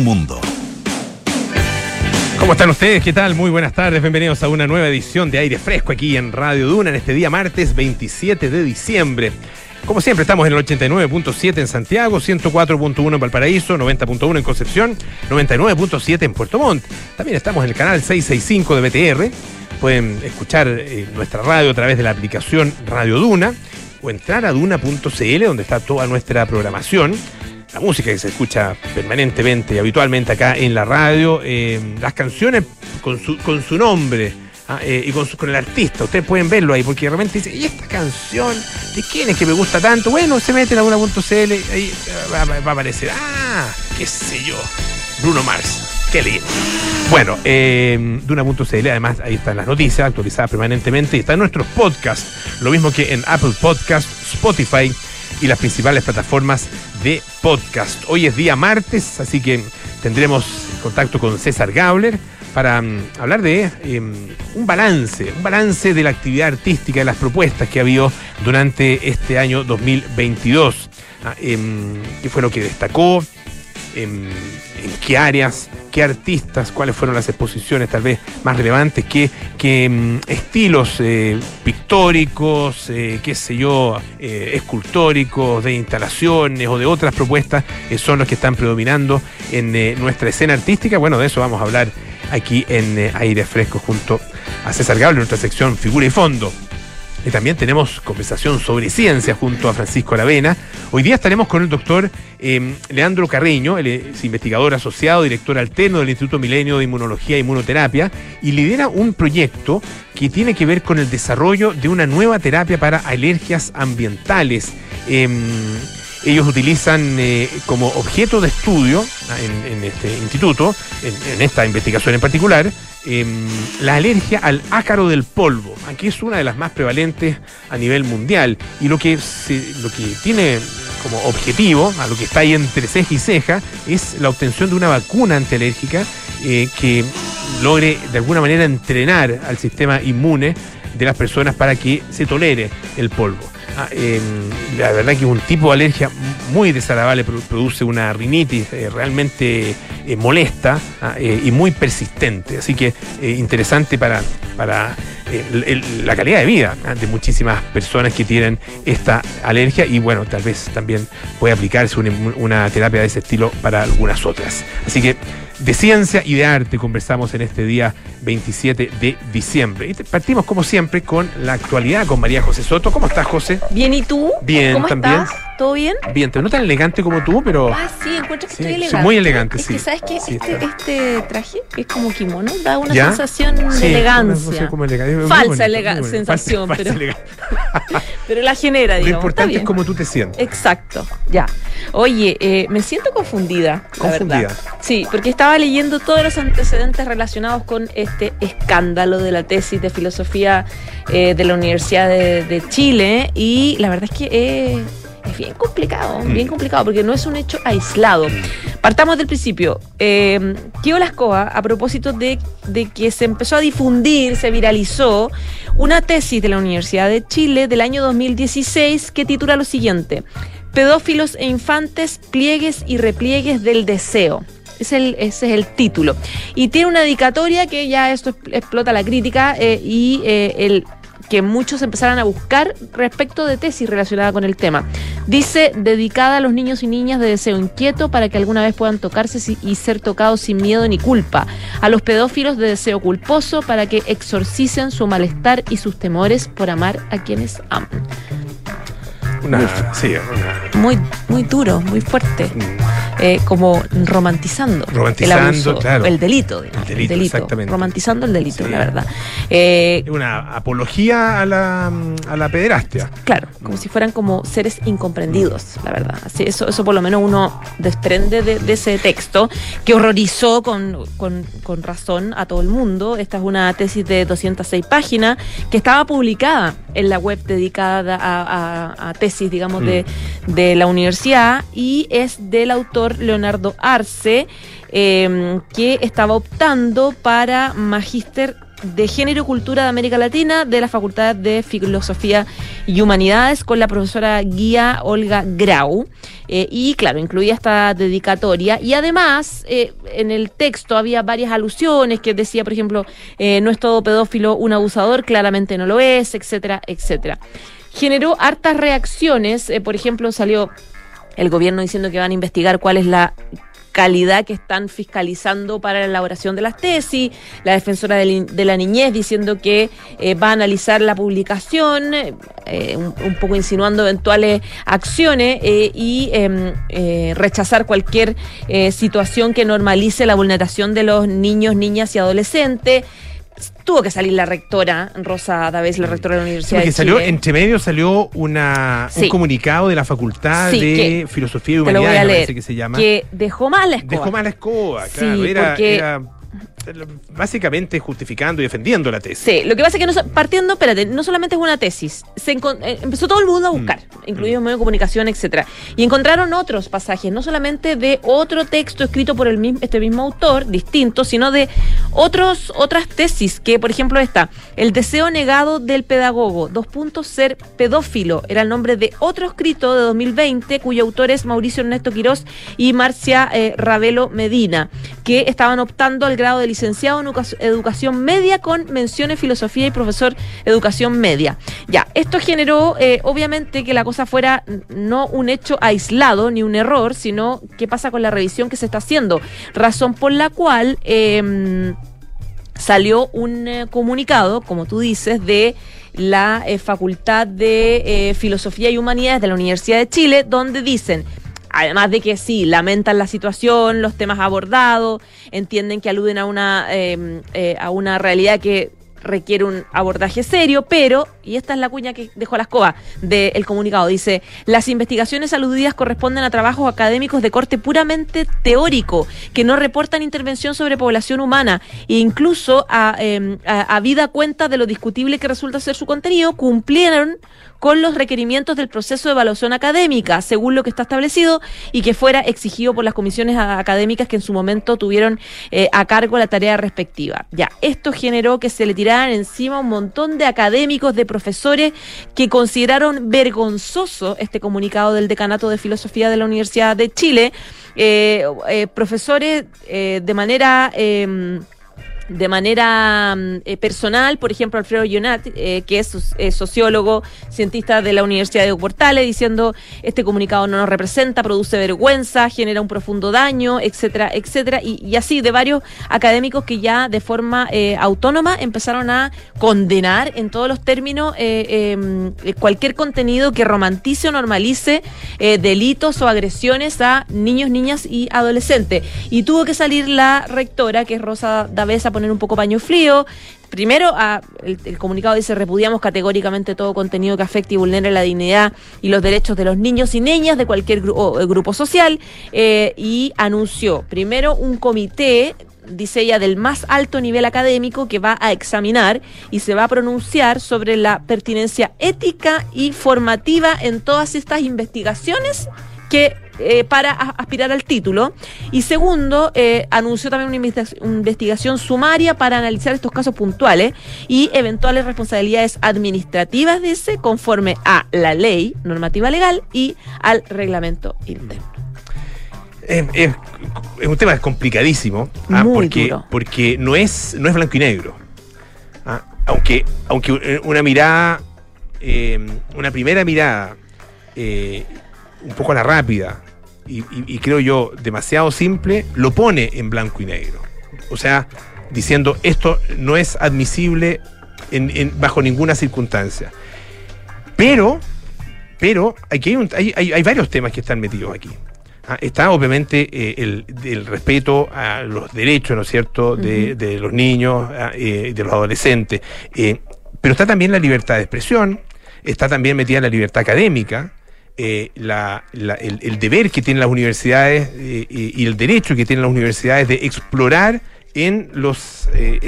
mundo. ¿Cómo están ustedes? ¿Qué tal? Muy buenas tardes. Bienvenidos a una nueva edición de Aire Fresco aquí en Radio Duna en este día martes 27 de diciembre. Como siempre, estamos en el 89.7 en Santiago, 104.1 en Valparaíso, 90.1 en Concepción, 99.7 en Puerto Montt. También estamos en el canal 665 de BTR. Pueden escuchar eh, nuestra radio a través de la aplicación Radio Duna o entrar a duna.cl donde está toda nuestra programación la música que se escucha permanentemente y habitualmente acá en la radio, eh, las canciones con su, con su nombre ah, eh, y con, su- con el artista. Ustedes pueden verlo ahí, porque de repente dicen, ¿y esta canción de quién es que me gusta tanto? Bueno, se mete en alguna.cl, ahí eh, va, va- va a aparecer, ah, qué sé yo, Bruno Mars. Qué lindo. Bueno, eh, Duna.cl, además ahí están las noticias actualizadas permanentemente y están nuestros podcasts, lo mismo que en Apple Podcast, Spotify y las principales plataformas de podcast. Hoy es día martes, así que tendremos contacto con César Gabler para mm, hablar de eh, un balance, un balance de la actividad artística, de las propuestas que ha habido durante este año 2022. Ah, em, ¿Qué fue lo que destacó? En qué áreas, qué artistas, cuáles fueron las exposiciones tal vez más relevantes, qué, mm, estilos eh, pictóricos, eh, qué sé yo, eh, escultóricos, de instalaciones o de otras propuestas son los que están predominando en nuestra escena artística. Bueno, de eso vamos a hablar aquí en Aire Fresco junto a César Gable, en nuestra sección Figura y Fondo. También tenemos conversación sobre ciencia junto a Francisco Aravena. Hoy día estaremos con el doctor eh, Leandro Carreño, él es investigador asociado, director alterno del Instituto Milenio de Inmunología e Inmunoterapia, y lidera un proyecto que tiene que ver con el desarrollo de una nueva terapia para alergias ambientales. Em, ellos utilizan eh, como objeto de estudio en, este instituto, en esta investigación en particular, em, la alergia al ácaro del polvo, aquí es una de las más prevalentes a nivel mundial. Y lo que, se- lo que tiene como objetivo, a lo que está ahí entre ceja y ceja, es la obtención de una vacuna antialérgica eh, que logre de alguna manera entrenar al sistema inmune de las personas para que se tolere el polvo. Ah, eh, la verdad que un tipo de alergia muy desagradable, produ- produce una rinitis eh, realmente eh, molesta ah, eh, y muy persistente. Así que interesante para, para la calidad de vida ah, de muchísimas personas que tienen esta alergia y bueno, tal vez también puede aplicarse una, una terapia de ese estilo para algunas otras. Así que de ciencia y de arte conversamos en este día 27 de diciembre. Y partimos como siempre con la actualidad con María José Soto. ¿Cómo estás, José? Bien, ¿y tú? Bien, ¿Cómo también. estás? ¿Todo bien? Bien, te no tan elegante como tú, pero Ah, sí, encuentro que Sí, estoy soy elegante. muy elegante, es sí. que, ¿sabes qué? Sí, este, este traje es como kimono, da una ¿Ya? sensación Sí, de elegancia. como elegante. Falsa bonito, elega- sensación, Falsa- pero- falsa. Pero la genera, Lo digamos. importante está es cómo tú te sientes. Exacto, ya. Oye, eh, me siento confundida. la Confundida. verdad. Sí, porque estaba leyendo todos los antecedentes relacionados con este escándalo de la tesis de filosofía eh, de la Universidad de, de Chile y la verdad es que eh, es bien complicado, Mm. bien complicado, porque no es un hecho aislado. Partamos del principio. Eh, Kio Lascoa, a propósito de, de que se empezó a difundir, se viralizó, una tesis de la Universidad de Chile del año 2016 que titula lo siguiente: Pedófilos e infantes, pliegues y repliegues del deseo. Es el, ese es el título. Y tiene una dedicatoria que ya esto expl- explota la crítica eh, y eh, el que muchos empezaron a buscar respecto de tesis relacionada con el tema. Dice, dedicada a los niños y niñas de deseo inquieto para que alguna vez puedan tocarse y ser tocados sin miedo ni culpa. A los pedófilos de deseo culposo para que exorcicen su malestar y sus temores por amar a quienes aman. Una, sí, una, Muy, muy duro, muy fuerte. mm, eh, como romantizando, Romantizando, el abuso, claro. el delito, digamos, El delito, exactamente. romantizando el delito, Sí. la verdad. Eh, una apología a la, a la pederastia. claro, como si fueran como seres incomprendidos, la verdad. Así, eso, eso por lo menos uno desprende de, de ese texto que horrorizó con, con- con razón a todo el mundo. Esta es una tesis de 206 páginas que estaba publicada en la web dedicada a, a- a tesis, digamos, de, de la universidad y es del autor Leonardo Arce, eh, que estaba optando para magíster de Género y Cultura de América Latina de la Facultad de Filosofía y Humanidades con la profesora guía Olga Grau. Eh, y claro, incluía esta dedicatoria. Y además, eh, en el texto había varias alusiones que decía, por ejemplo, eh, no es todo pedófilo un abusador, claramente no lo es, etcétera, etcétera. Generó hartas reacciones, por ejemplo, salió el gobierno diciendo que van a investigar cuál es la calidad que están fiscalizando para la elaboración de las tesis, la defensora de, la niñez diciendo que eh, va a analizar la publicación, eh, un, poco insinuando eventuales acciones eh, y em, rechazar cualquier situación que normalice la vulneración de los niños, niñas y adolescentes tuvo que salir la rectora, Rosa Davés, la rectora de la Universidad de salió, entre medio salió una, un comunicado de la Facultad de Filosofía y Humanidades, que se llama. Que dejó mal la escoba. Dejó mal la escoba, claro. era básicamente justificando y defendiendo la tesis. Sí, lo que pasa es que no, partiendo, espérate, no solamente es una tesis, se eh, empezó todo el mundo a mm. buscar, incluidos incluidos mm. medios de comunicación, etcétera, y encontraron otros pasajes, no solamente de otro texto escrito por el mismo, este mismo autor, distinto, sino de otros, otras tesis, que por ejemplo esta, El deseo negado del pedagogo, dos puntos, ser pedófilo, era el nombre de otro escrito de 2020, cuyo autor es Mauricio Ernesto Quirós y Marcia eh, Ravelo Medina, que estaban optando al de licenciado en educación media con menciones filosofía y profesor educación media. Ya, esto generó eh, obviamente que la cosa fuera no un hecho aislado ni un error, sino qué pasa con la revisión que se está haciendo. Razón por la cual em, salió un eh, comunicado, como tú dices, de la eh, Facultad de Filosofía y Humanidades de la Universidad de Chile, donde dicen Además de que sí, lamentan la situación, los temas abordados, entienden que aluden a una, em, eh, a una realidad que requiere un abordaje serio, pero, y esta es la cuña que dejó la escoba del comunicado, dice, las investigaciones aludidas corresponden a trabajos académicos de corte puramente teórico, que no reportan intervención sobre población humana e incluso a, eh, a, vida cuenta de lo discutible que resulta ser su contenido, cumplieron con los requerimientos del proceso de evaluación académica, según lo que está establecido, y que fuera exigido por las comisiones académicas que en su momento tuvieron eh, a cargo la tarea respectiva. Ya, esto generó que se le tiraran encima un montón de académicos, de profesores, que consideraron vergonzoso este comunicado del Decanato de Filosofía de la Universidad de Chile, eh, eh, profesores de manera em, de manera mm, eh, personal, por ejemplo, Alfredo Yonat, eh, que es, sociólogo, cientista de la Universidad de Portales, diciendo este comunicado no nos representa, produce vergüenza, genera un profundo daño, etcétera, etcétera, y, así de varios académicos que ya de forma eh, autónoma empezaron a condenar en todos los términos em, cualquier contenido que romantice o normalice delitos o agresiones a niños, niñas y adolescentes. Y tuvo que salir la rectora, que es Rosa Davesa, poner un poco paño frío. Primero, el, comunicado dice repudiamos categóricamente todo contenido que afecte y vulnere la dignidad y los derechos de los niños y niñas de cualquier eh, grupo social eh, y anunció primero un comité dice ella, del más alto nivel académico que va a examinar y se va a pronunciar sobre la pertinencia ética y formativa en todas estas investigaciones que eh, para aspirar al título. Y segundo, eh, anunció también una investigación sumaria para analizar estos casos puntuales y eventuales responsabilidades administrativas, dice, conforme a la ley, normativa legal y al reglamento interno. Es, un tema complicadísimo, ¿ah? porque, porque no es, no es blanco y negro. ¿ah? Aunque, aunque una mirada, eh, una primera mirada, un poco a la rápida, y, creo yo demasiado simple, lo pone en blanco y negro. O sea, diciendo esto no es admisible en, bajo ninguna circunstancia. Pero, pero aquí hay, hay, varios temas que están metidos aquí. Ah, está obviamente eh, el, respeto a los derechos, ¿no es cierto?, de, los niños ah, eh, y de los adolescentes. Eh, pero está también la libertad de expresión, está también metida la libertad académica, eh, el, deber que tienen las universidades eh, y el derecho que tienen las universidades de explorar en los, eh,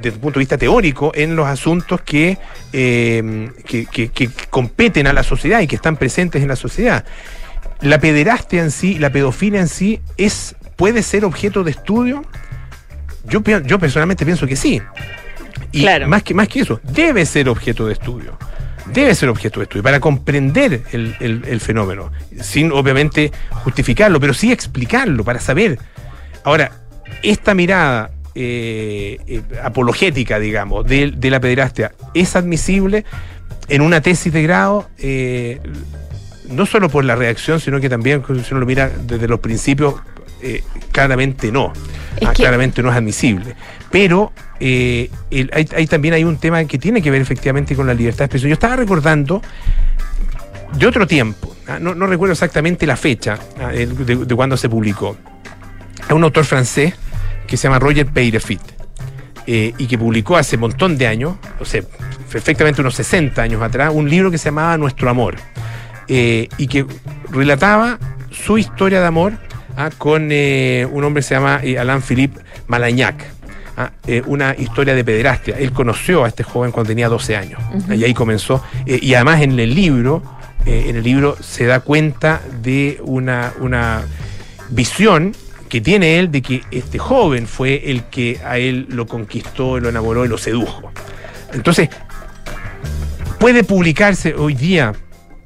desde el punto de vista teórico, en los asuntos que, que, competen a la sociedad y que están presentes en la sociedad. La pederastia en sí, la pedofilia en sí, es, puede ser objeto de estudio. Yo, yo personalmente pienso que sí. Y Claro. más, que, más que eso, debe ser objeto de estudio. Debe ser objeto de estudio para comprender el, fenómeno, sin obviamente justificarlo, pero sí explicarlo, para saber. Ahora, esta mirada eh, eh, apologética, digamos, de, la pederastia es admisible en una tesis de grado, eh, no solo por la reacción, sino que también, si uno lo mira desde los principios, claramente no. Es Ah, que- Claramente no es admisible. Pero eh, el- hay, hay también hay un tema que tiene que ver efectivamente con la libertad de expresión. Yo estaba recordando de otro tiempo, ah, no, no recuerdo exactamente la fecha ah, de, de cuando se publicó. Es un autor francés que se llama Roger Peyrefit eh, y que publicó hace un montón de años, o sea, perfectamente unos 60 años atrás, un libro que se llamaba Nuestro Amor eh, y que relataba su historia de amor ah, con eh, un hombre que se llama eh, Alain Philippe Malagnac. ah, eh, una historia de pederastia. Él conoció a este joven cuando tenía 12 años y ahí comenzó. eh, y además en el libro, eh, en el libro se da cuenta de una, una visión que tiene él de que este joven fue el que a él lo conquistó, lo enamoró y lo sedujo. Entonces, puede publicarse hoy día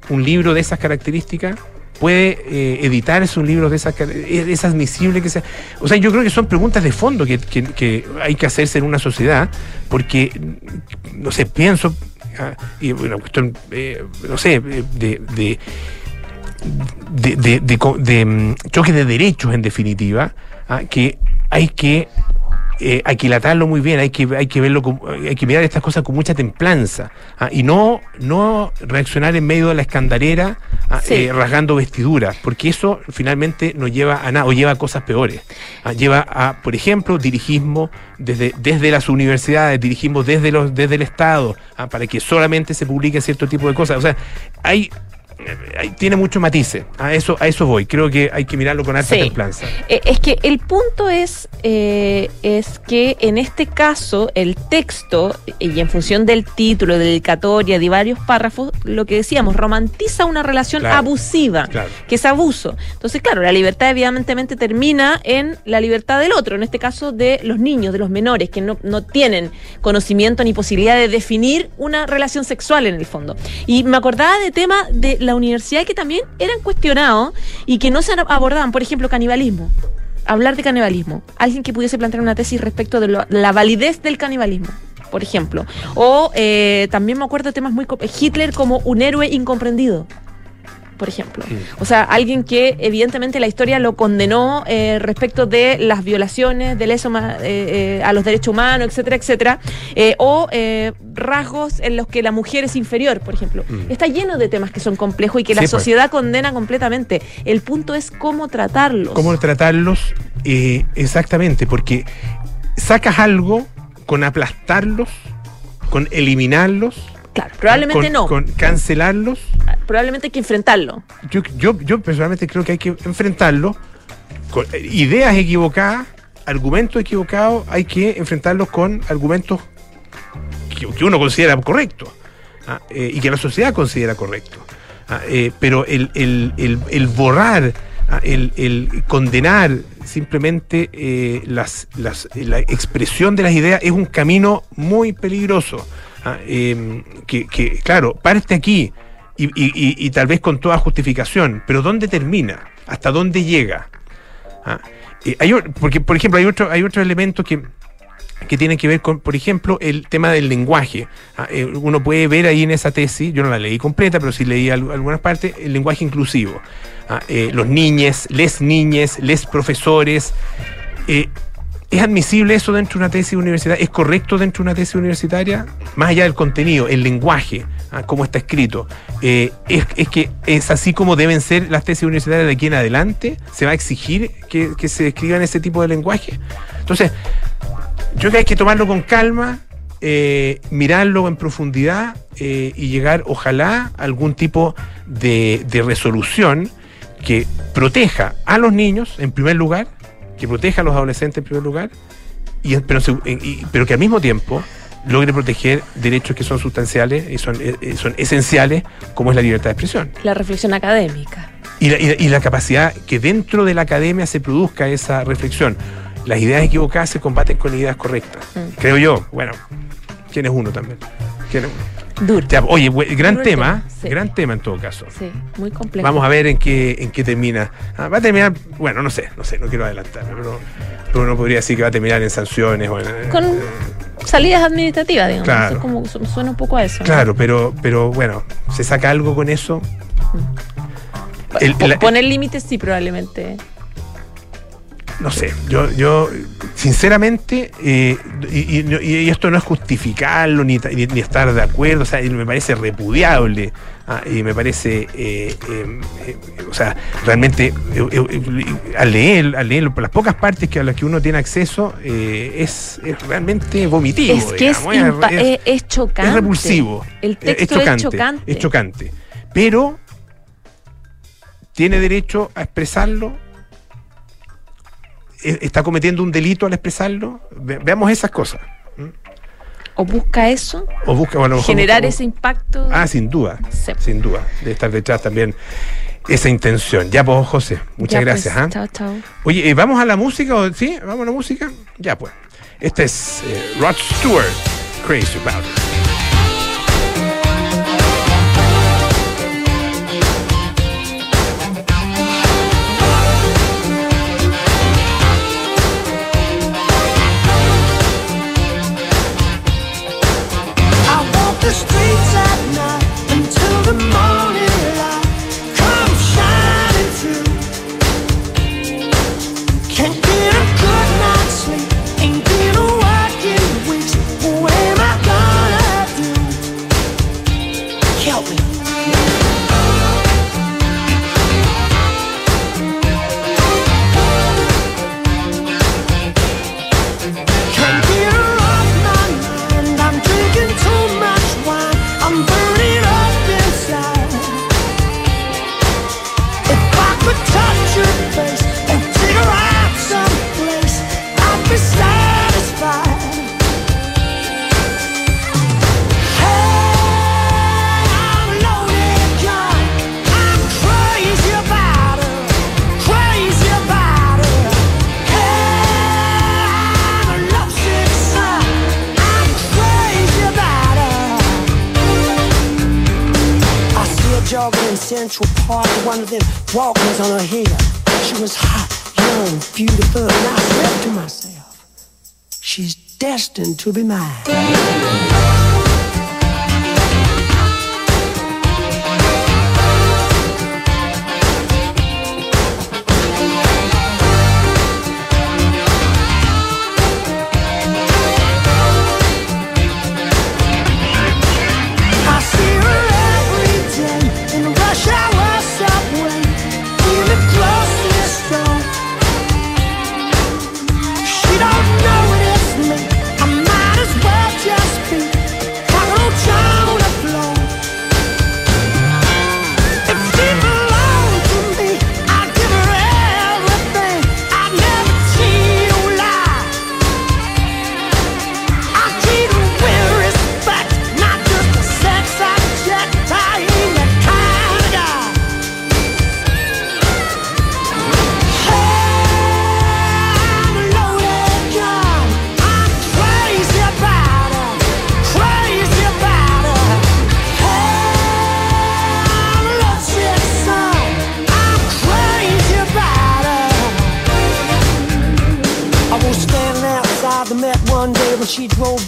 un libro de esas características, puede eh, editarse un libro de esas es, admisible que sea. O sea, yo creo que son preguntas de fondo que, que- hay que hacerse en una sociedad, porque, mm, no sé, pienso, ah, y una cuestión, eh, no sé, eh, de. de de, mm, choque de derechos en definitiva, ah, que hay que eh, aquilatarlo muy bien, hay que, hay que verlo, con- hay que mirar estas cosas con mucha templanza ah, y no, no reaccionar en medio de la escandalera ah, Sí. eh, rasgando vestiduras, porque eso finalmente no lleva a nada o lleva a cosas peores. Ah, lleva a, por ejemplo, dirigismo desde, desde las universidades, dirigismo desde, los, desde el Estado, para que solamente se publique cierto tipo de cosas. O sea, hay tiene muchos matices. A eso, a eso voy. Creo que hay que mirarlo con alta Sí. templanza. Eh, Es que el punto es, eh, es que en este caso el texto, y en función del título, de dedicatoria, de varios párrafos, lo que decíamos, romantiza una relación Claro. abusiva, Claro. que es abuso. Entonces, claro, la libertad evidentemente termina en la libertad del otro, en este caso de los niños, de los menores, que no, no tienen conocimiento ni posibilidad de definir una relación sexual en el fondo. Y me acordaba de temas de la universidad que también eran cuestionados y que no se abordaban, por ejemplo, canibalismo. Hablar de canibalismo. Alguien que pudiese plantear una tesis respecto de la validez del canibalismo, por ejemplo. O eh, también me acuerdo de temas muy... Hitler como un héroe incomprendido por ejemplo. O sea, alguien que evidentemente la historia lo condenó eh, respecto de las violaciones, de leso ma- eh, eh, a los derechos humanos, etcétera, etcétera. Eh, o eh, rasgos en los que la mujer es inferior, por ejemplo. Mm. Está lleno de temas que son complejos y que Sí, la pues. sociedad condena completamente. El punto es cómo tratarlos. cómo tratarlos eh, exactamente, porque sacas algo con aplastarlos, con eliminarlos, Claro, probablemente con, no. con cancelarlos. Probablemente hay que enfrentarlo. Yo, yo, yo personalmente creo que hay que enfrentarlos con eh, ideas equivocadas, argumentos equivocados, hay que enfrentarlos con argumentos que, que uno considera correctos ah, eh, y que la sociedad considera correctos. Ah, eh, pero el, el- el- el borrar, ah, el, el condenar simplemente eh, las, las- la expresión de las ideas es un camino muy peligroso. Ah, eh, que, claro, parte aquí y, tal vez con toda justificación, pero ¿dónde termina? ¿Hasta dónde llega? Ah, eh, porque, por ejemplo, hay otro, hay otros elementos que, que tienen que ver con, por ejemplo, el tema del lenguaje. Ah, eh, uno puede ver ahí en esa tesis, yo no la leí completa, pero sí leí al- algunas partes, el lenguaje inclusivo. Eh, los niñes, les niñes, les profesores. ¿Es admisible eso dentro de una tesis universitaria? ¿Es correcto dentro de una tesis universitaria? Más allá del contenido, el lenguaje, ah, cómo está escrito. Eh, es, que es así como deben ser las tesis universitarias de aquí en adelante. ¿Se va a exigir que, se escriban ese tipo de lenguaje? Entonces, yo creo que hay que tomarlo con calma, eh, mirarlo en profundidad eh, y llegar, ojalá, a algún tipo de resolución que proteja a los niños, en primer lugar, que proteja a los adolescentes en primer lugar, y, pero, y- pero que al mismo tiempo logre proteger derechos que son sustanciales y son, eh, eh, son esenciales, como es la libertad de expresión. La reflexión académica. Y la, y la- y la capacidad que dentro de la academia se produzca esa reflexión. Las ideas equivocadas se combaten con ideas correctas. Mm. Creo yo. Bueno, ¿Quién es uno también? ¿Quién es uno? Duro. Ya, oye, gran Duro tema, sí. gran tema en todo caso. Sí, muy complejo. Vamos a ver en qué, en qué termina. Ah, va a terminar, bueno, no sé, no sé, no quiero adelantarme, pero, pero uno podría decir que va a terminar en sanciones o en, Con salidas administrativas, digamos. Claro. Eso como, su- suena un poco a eso. ¿no? Claro, pero, pero bueno, ¿se saca algo con eso? El- la- Poner límites, sí, probablemente. No sé, yo, yo sinceramente, eh, y, y- y esto no es justificarlo ni, ni- ni estar de acuerdo, o sea, me parece repudiable ah, y me parece, eh, eh, eh, o sea, realmente eh, al leer, al leer las pocas partes que a las que uno tiene acceso, es, es realmente vomitivo. es que es, digamos, impa- es- es- es chocante. es repulsivo. El texto es chocante, es chocante. es chocante. Pero tiene derecho a expresarlo. E- Está cometiendo un delito al expresarlo. Ve- veamos esas cosas. O busca eso, O busca, bueno, mejor generar busca- ese impacto. Ah, sin duda. Sí. Sin duda. De estar detrás también esa intención. Ya, pues, José. Muchas Ya, pues, gracias. ¿ah? Chao, chao. Oye, eh, ¿vamos a la música? o- ¿Sí? ¿Vamos a la música? Ya, pues. Este es eh, Rod Stewart, Crazy About It. Central Park with one of them walkers on her head. She was hot, young, beautiful, and I said to myself, she's destined to be mine.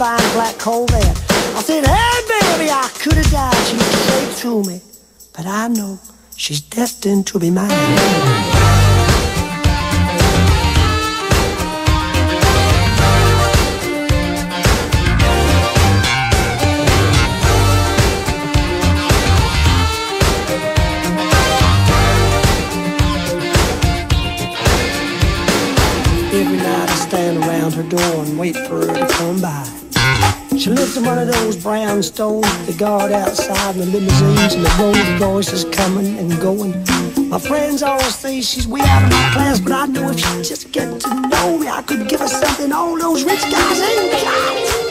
Drove by in a. I said, Hey, baby, I could have died. She straight to me. But I know she's destined to be mine. Her door and wait for her. One of those brownstones the guard outside and the limousines and the Rolls Royces coming and going. My friends always say she's way out of my class, but I know if she just get to know me, I could give her something all those rich guys ain't got.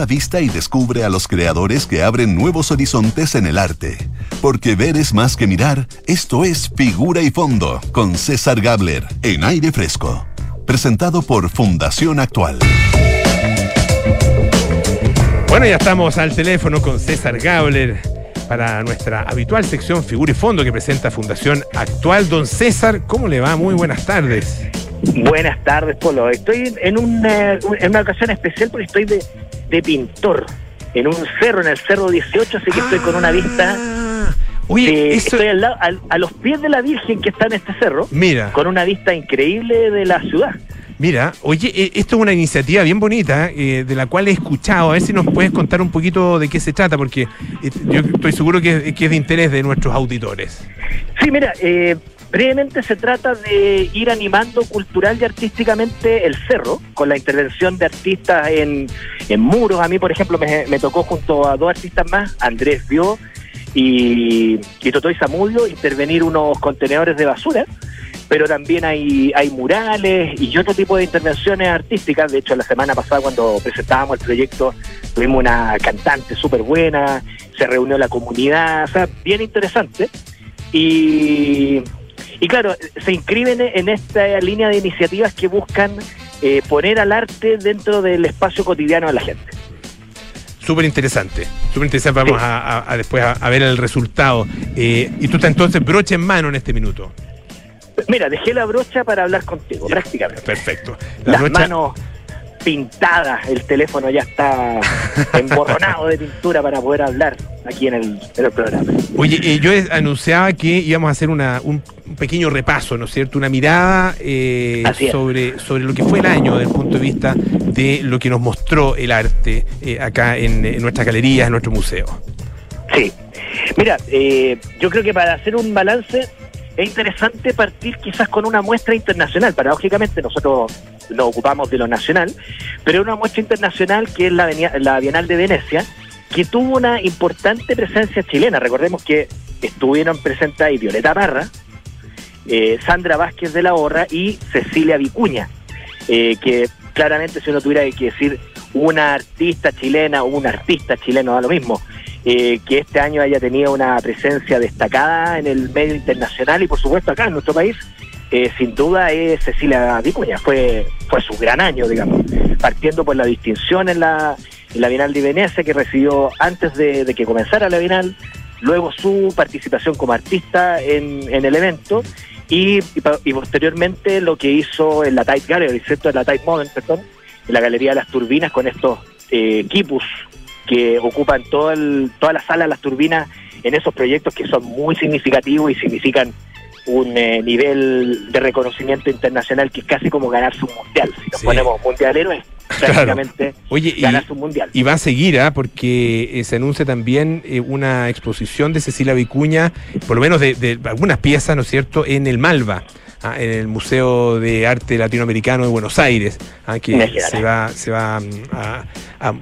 La vista y descubre a los creadores que abren nuevos horizontes en el arte. Porque ver es más que mirar, esto es Figura y Fondo, con César Gabler, en aire fresco. Presentado por Fundación Actual. Bueno, ya estamos al teléfono con César Gabler para nuestra habitual sección Figura y Fondo que presenta Fundación Actual. Don César, ¿cómo le va? Muy buenas tardes. Buenas tardes, Polo. Estoy en una, en una ocasión especial porque estoy de, de pintor en un cerro, en el cerro 18, así que estoy con una vista. Ah, Oye, eso... Estoy al lado, al, a los pies de la Virgen que está en este cerro. Mira. Con una vista increíble de la ciudad. Mira, oye, eh, esto es una iniciativa bien bonita eh, de la cual he escuchado. A ver si nos puedes contar un poquito de qué se trata, porque eh, yo estoy seguro que, que, es de interés de nuestros auditores. Sí, mira, eh, Brevemente se trata de ir animando cultural y artísticamente el cerro, con la intervención de artistas en, en muros. A mí, por ejemplo, me, tocó junto a dos artistas más, Andrés Bio y, y Totoy Zamudio, intervenir unos contenedores de basura. Pero también hay, hay murales y otro tipo de intervenciones artísticas. De hecho, la semana pasada cuando presentábamos el proyecto tuvimos una cantante súper buena, se reunió la comunidad, o sea, bien interesante. Y, y claro, se inscriben en esta línea de iniciativas que buscan eh, poner al arte dentro del espacio cotidiano de la gente. Súper interesante, súper interesante. Vamos sí. a, a, después a, a, ver el resultado. Eh, y tú estás entonces brocha en mano en este minuto. Mira, dejé la brocha para hablar contigo, ya, prácticamente. Perfecto. La Las brocha... manos pintada, el teléfono ya está emborronado de pintura para poder hablar aquí en el, en el programa. Oye, eh, yo anunciaba que íbamos a hacer una, un, un, pequeño repaso, ¿no es cierto? Una mirada eh, sobre, sobre lo que fue el año desde el punto de vista de lo que nos mostró el arte eh, acá en, en nuestras galerías, en nuestro museo. Sí. Mira, eh, yo creo que para hacer un balance es interesante partir quizás con una muestra internacional. Paradójicamente nosotros nos ocupamos de lo nacional, pero una muestra internacional que es la, la Bienal de Venecia, que tuvo una importante presencia chilena. Recordemos que estuvieron presentes ahí Violeta Parra, eh, Sandra Vázquez de la Horra y Cecilia Vicuña, eh, que claramente si uno tuviera que decir una artista chilena o un artista chileno, da lo mismo, eh, que este año haya tenido una presencia destacada en el medio internacional y por supuesto acá en nuestro país, eh, sin duda es Cecilia Vicuña, fue, fue su gran año, digamos, partiendo por la distinción en la, la Bienal de Venecia que recibió antes de, que comenzara la Bienal, luego su participación como artista en, el evento y, posteriormente lo que hizo en la Tate Gallery, ¿cierto? En la Tate Modern, perdón, en la Galería de las Turbinas con estos eh, quipus que ocupan todo el, toda la sala de las turbinas en esos proyectos que son muy significativos y significan un eh, nivel de reconocimiento internacional que es casi como ganarse un mundial. Si nos sí. ponemos mundialeros es prácticamente claro. Oye, ganarse y, un mundial. Y va a seguir, ¿eh? porque eh, se anuncia también eh, una exposición de Cecilia Vicuña, por lo menos de, de algunas piezas, ¿no es cierto?, en el Malva. Ah, en el Museo de Arte Latinoamericano de Buenos Aires, ah, que se va, se va mm, a, a,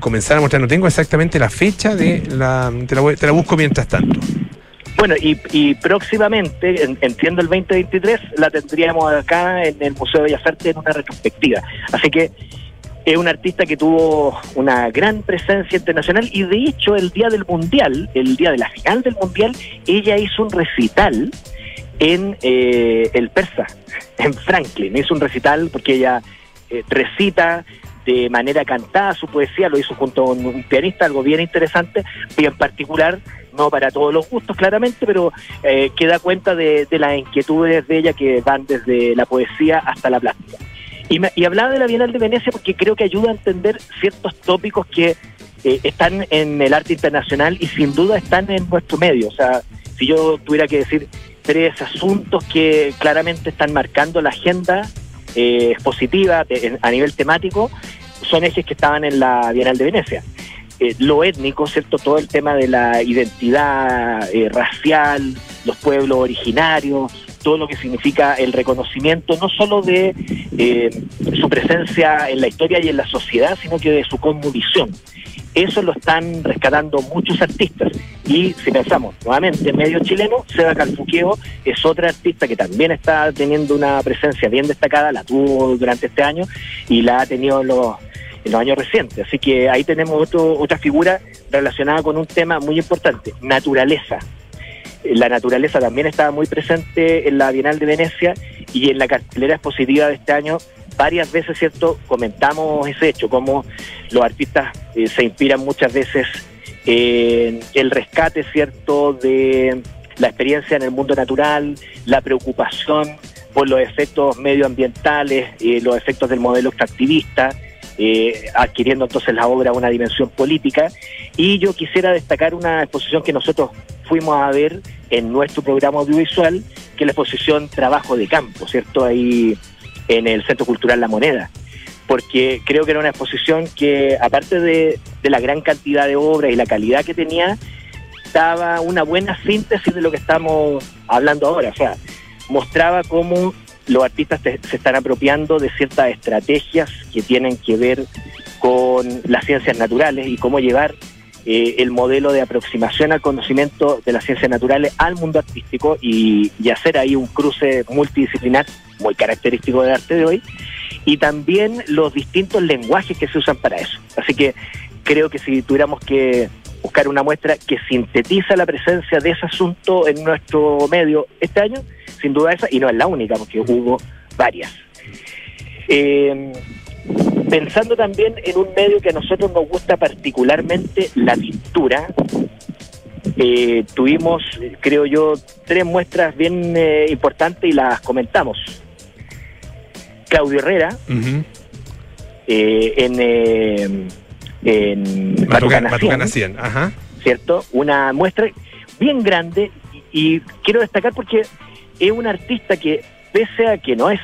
comenzar a mostrar. No tengo exactamente la fecha de la. Te la, te la busco mientras tanto. Bueno, y, y próximamente, en, entiendo el 2023, la tendríamos acá en el Museo de Bellas Artes en una retrospectiva. Así que es un artista que tuvo una gran presencia internacional y de hecho el día del Mundial, el día de la final del Mundial, ella hizo un recital en eh, el Persa, en Franklin. Hizo un recital porque ella eh, recita de manera cantada su poesía, lo hizo junto con un pianista, algo bien interesante, bien particular, no para todos los gustos claramente, pero eh, que da cuenta de, las inquietudes de ella que van desde la poesía hasta la plástica. Y, y hablaba de la Bienal de Venecia porque creo que ayuda a entender ciertos tópicos que eh, están en el arte internacional y sin duda están en nuestro medio. O sea, si yo tuviera que decir tres asuntos que claramente están marcando la agenda eh, expositiva a nivel temático, son ejes que estaban en la Bienal de Venecia. Eh, lo étnico, ¿cierto? Todo el tema de la identidad eh, racial, los pueblos originarios, todo lo que significa el reconocimiento no solo de su presencia en la historia y en la sociedad, sino que de su conmovisión. Eso lo están rescatando muchos artistas. Y si pensamos nuevamente en medio chileno, Seba Calfuqueo es otra artista que también está teniendo una presencia bien destacada, la tuvo durante este año y la ha tenido en los, en los años recientes. Así que ahí tenemos otro, otra figura relacionada con un tema muy importante, naturaleza. La naturaleza también estaba muy presente en la Bienal de Venecia y en la cartelera expositiva de este año varias veces, ¿cierto? Comentamos ese hecho, cómo los artistas eh, se inspiran muchas veces en el rescate, ¿cierto?, de la experiencia en el mundo natural, la preocupación por los efectos medioambientales, eh, los efectos del modelo extractivista, eh, adquiriendo entonces la obra una dimensión política. Y yo quisiera destacar una exposición que nosotros fuimos a ver en nuestro programa audiovisual, que es la exposición Trabajo de Campo, ¿cierto? Ahí en el Centro Cultural La Moneda, porque creo que era una exposición que, aparte de, la gran cantidad de obras y la calidad que tenía, daba una buena síntesis de lo que estamos hablando ahora. O sea, mostraba cómo los artistas se están apropiando de ciertas estrategias que tienen que ver con las ciencias naturales y cómo llevar eh, el modelo de aproximación al conocimiento de las ciencias naturales al mundo artístico y, hacer ahí un cruce multidisciplinar muy característico del arte de hoy y también los distintos lenguajes que se usan para eso. Así que creo que si tuviéramos que buscar una muestra que sintetiza la presencia de ese asunto en nuestro medio este año, sin duda esa, y no es la única, porque hubo varias. Eh, pensando también en un medio que a nosotros nos gusta particularmente, la pintura, eh, tuvimos, creo yo, tres muestras bien eh, importantes y las comentamos. Claudio Herrera, eh, en, en Batucana 100, ¿cierto? Una muestra bien grande y quiero destacar porque es un artista que, pese a que no es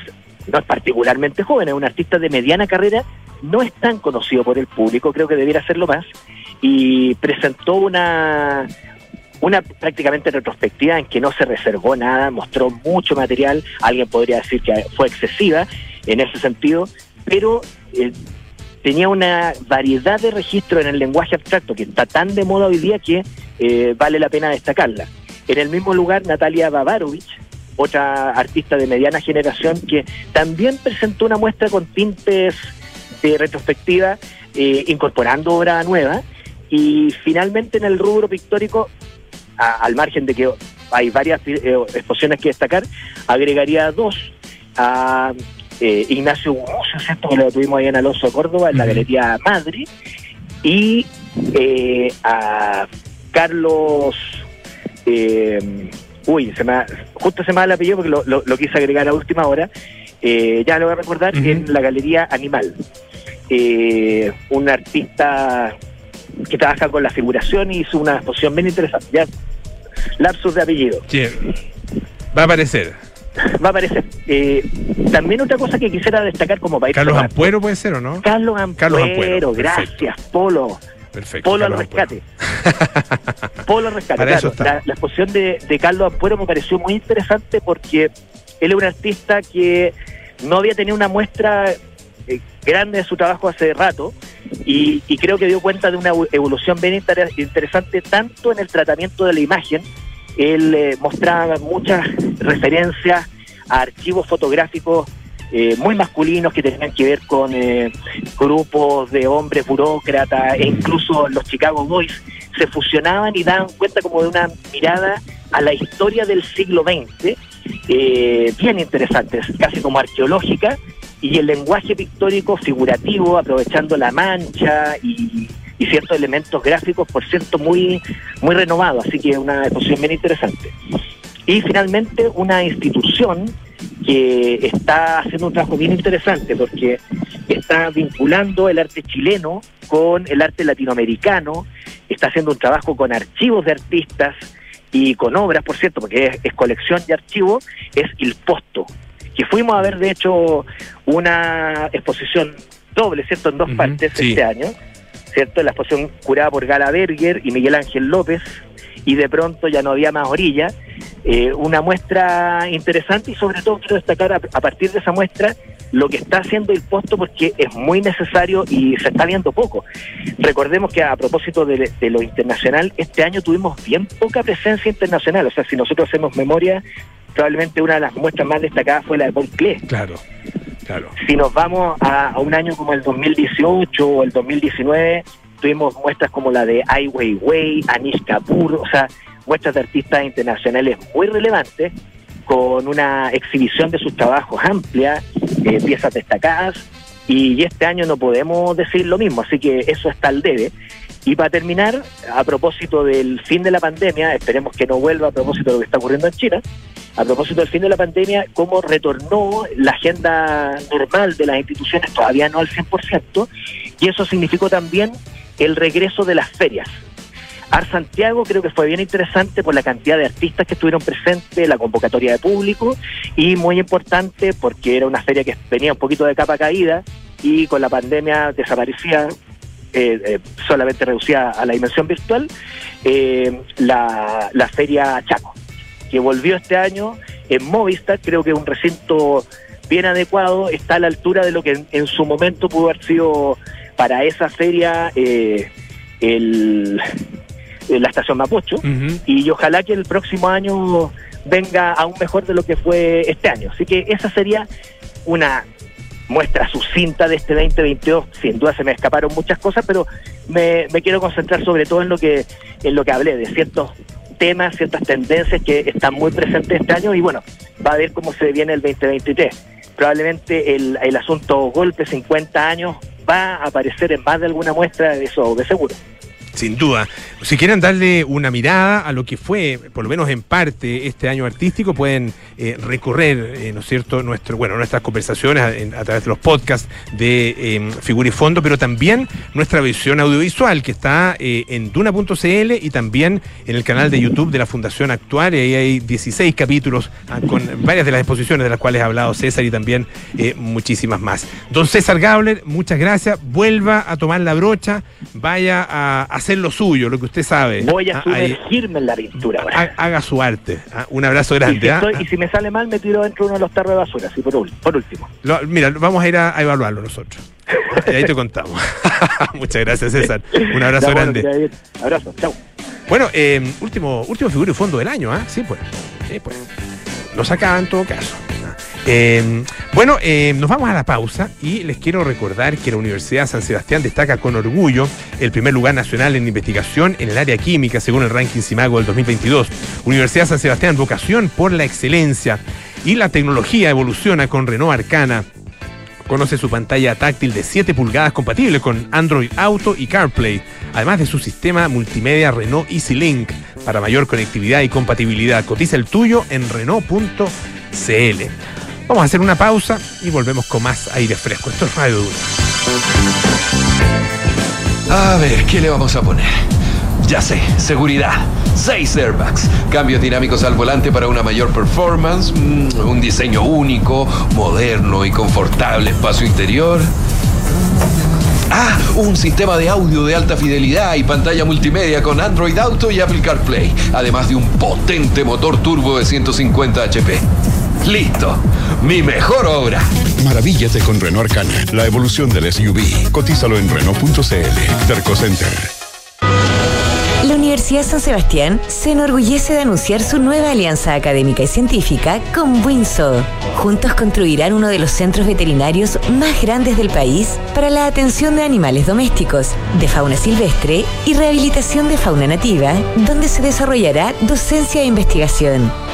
no es particularmente joven, es un artista de mediana carrera, no es tan conocido por el público, creo que debiera serlo más, y presentó una, una prácticamente retrospectiva en que no se reservó nada, mostró mucho material, alguien podría decir que fue excesiva en ese sentido, pero eh, tenía una variedad de registros en el lenguaje abstracto que está tan de moda hoy día que eh, vale la pena destacarla. En el mismo lugar, Natalia Babarovich, otra artista de mediana generación que también presentó una muestra con tintes de retrospectiva, eh, incorporando obra nueva. Y finalmente en el rubro pictórico, al margen de que hay varias eh, exposiciones que destacar, agregaría dos a eh, Ignacio Gurroso, ¿cierto? que lo tuvimos ahí en Alonso Córdoba, en la Galería Madrid, y a Carlos uy, se me justo se me da el apellido porque lo, quise agregar a última hora, eh, ya lo voy a recordar, en la Galería Animal. Eh, un artista que trabaja con la figuración y hizo una exposición bien interesante. Ya, lapsus de apellido. Sí. Va a aparecer. Va a aparecer. Eh, también otra cosa que quisiera destacar como país. Carlos Ampuero puede ser o no? Carlos Ampuero, gracias, Polo. Perfecto. Polo al rescate. Polo rescate. claro, la, exposición de, Carlos Ampuero me pareció muy interesante porque él es un artista que no había tenido una muestra eh, grande de su trabajo hace rato y, creo que dio cuenta de una evolución bien interesante tanto en el tratamiento de la imagen. Él eh, mostraba muchas referencias a archivos fotográficos eh, muy masculinos que tenían que ver con eh, grupos de hombres burócratas e incluso los Chicago Boys se fusionaban y daban cuenta como de una mirada a la historia del siglo XX, eh, bien interesante, casi como arqueológica, y el lenguaje pictórico figurativo, aprovechando la mancha y, y ciertos elementos gráficos, por cierto, muy, muy renovado, así que una exposición bien interesante. Y finalmente una institución que está haciendo un trabajo bien interesante porque está vinculando el arte chileno con el arte latinoamericano, está haciendo un trabajo con archivos de artistas y con obras, por cierto, porque es, es colección de archivos, es Il Posto, que fuimos a ver de hecho una exposición doble, ¿cierto?, en dos partes sí. este año, ¿cierto? La exposición curada por Gala Berger y Miguel Ángel López, y de pronto ya no había más orilla. Eh, una muestra interesante y sobre todo quiero destacar a, a partir de esa muestra lo que está haciendo el posto porque es muy necesario y se está viendo poco. Recordemos que a propósito de, de lo internacional, este año tuvimos bien poca presencia internacional. O sea, si nosotros hacemos memoria, probablemente una de las muestras más destacadas fue la de Paul Klee. Claro, claro. Si nos vamos a, a un año como el 2018 o el 2019, tuvimos muestras como la de Ai Weiwei, Anish Kapoor, o sea, muestras de artistas internacionales muy relevantes, con una exhibición de sus trabajos amplia, eh, piezas destacadas, y este año no podemos decir lo mismo, así que eso está al debe. Y para terminar, a propósito del fin de la pandemia, esperemos que no vuelva a propósito de lo que está ocurriendo en China, a propósito del fin de la pandemia, cómo retornó la agenda normal de las instituciones, todavía no al 100%, y eso significó también el regreso de las ferias. Ar Santiago creo que fue bien interesante por la cantidad de artistas que estuvieron presentes, la convocatoria de público y muy importante porque era una feria que venía un poquito de capa caída y con la pandemia desaparecía, eh, eh, solamente reducida a la dimensión virtual, eh, la, la feria Chaco, que volvió este año en Movistar, creo que es un recinto bien adecuado, está a la altura de lo que en, en su momento pudo haber sido para esa feria el, eh, la estación Mapocho y ojalá que el próximo año venga aún mejor de lo que fue este año. Así que esa sería una muestra sucinta de este 2022. Sin duda se me escaparon muchas cosas, pero me, me quiero concentrar sobre todo en lo que en lo que hablé de ciertos temas, ciertas tendencias que están muy presentes este año y bueno, va a ver cómo se viene el 2023. Probablemente el, el asunto golpe 50 años va a aparecer en más de alguna muestra de eso, de seguro. Sin duda. Si quieren darle una mirada a lo que fue, por lo menos en parte, este año artístico, pueden eh, recorrer, eh, ¿no es cierto?, nuestro, bueno, nuestras conversaciones a, través de los podcasts de eh, Figura y Fondo, pero también nuestra versión audiovisual que está eh, en duna.cl y también en el canal de YouTube de la Fundación Actuar. Y ahí hay 16 capítulos ah, con varias de las exposiciones de las cuales ha hablado César y también eh, muchísimas más. Don César Gabler, muchas gracias. Vuelva a tomar la brocha, vaya a hacer lo suyo, lo que usted sabe. Voy a Ah, ahí. sumergirme en la pintura. Haga su arte. Ah, Un abrazo Y si, grande. ah. estoy- y si me sale mal, me tiro dentro de uno de los tarros de basura, así por, por último. Lo- mira, vamos a ir a, a evaluarlo nosotros. Y ahí te contamos. Muchas gracias, César. Un abrazo bueno, grande. Abrazo, chao. Bueno, eh, último, último figura y fondo del año, ¿ah? Sí, pues. Sí, pues. Nos acaba en todo caso. Eh, bueno, eh, nos vamos a la pausa y les quiero recordar que la Universidad San Sebastián destaca con orgullo el primer lugar nacional en investigación en el área química según el ranking Simago del 2022. Universidad San Sebastián, vocación por la excelencia y la tecnología evoluciona con Renault Arcana. Conoce su pantalla táctil de 7 pulgadas compatible con Android Auto y CarPlay, además de su sistema multimedia Renault EasyLink para mayor conectividad y compatibilidad. Cotiza el tuyo en Renault.cl. Vamos a hacer una pausa y volvemos con más aire fresco. Esto es Radio Duro. A ver, ¿qué le vamos a poner? Ya sé, seguridad. Seis airbags, cambios dinámicos al volante para una mayor performance, mm, un diseño único, moderno y confortable espacio interior. Ah, un sistema de audio de alta fidelidad y pantalla multimedia con Android Auto y Apple CarPlay, además de un potente motor turbo de 150 HP. Listo, mi mejor obra. Maravíllate con Renault Arcana, la evolución del SUV. Cotízalo en Renault.cl. Terco Center. La Universidad San Sebastián se enorgullece de anunciar su nueva alianza académica y científica con Winso. Juntos construirán uno de los centros veterinarios más grandes del país para la atención de animales domésticos, de fauna silvestre y rehabilitación de fauna nativa, donde se desarrollará docencia e investigación.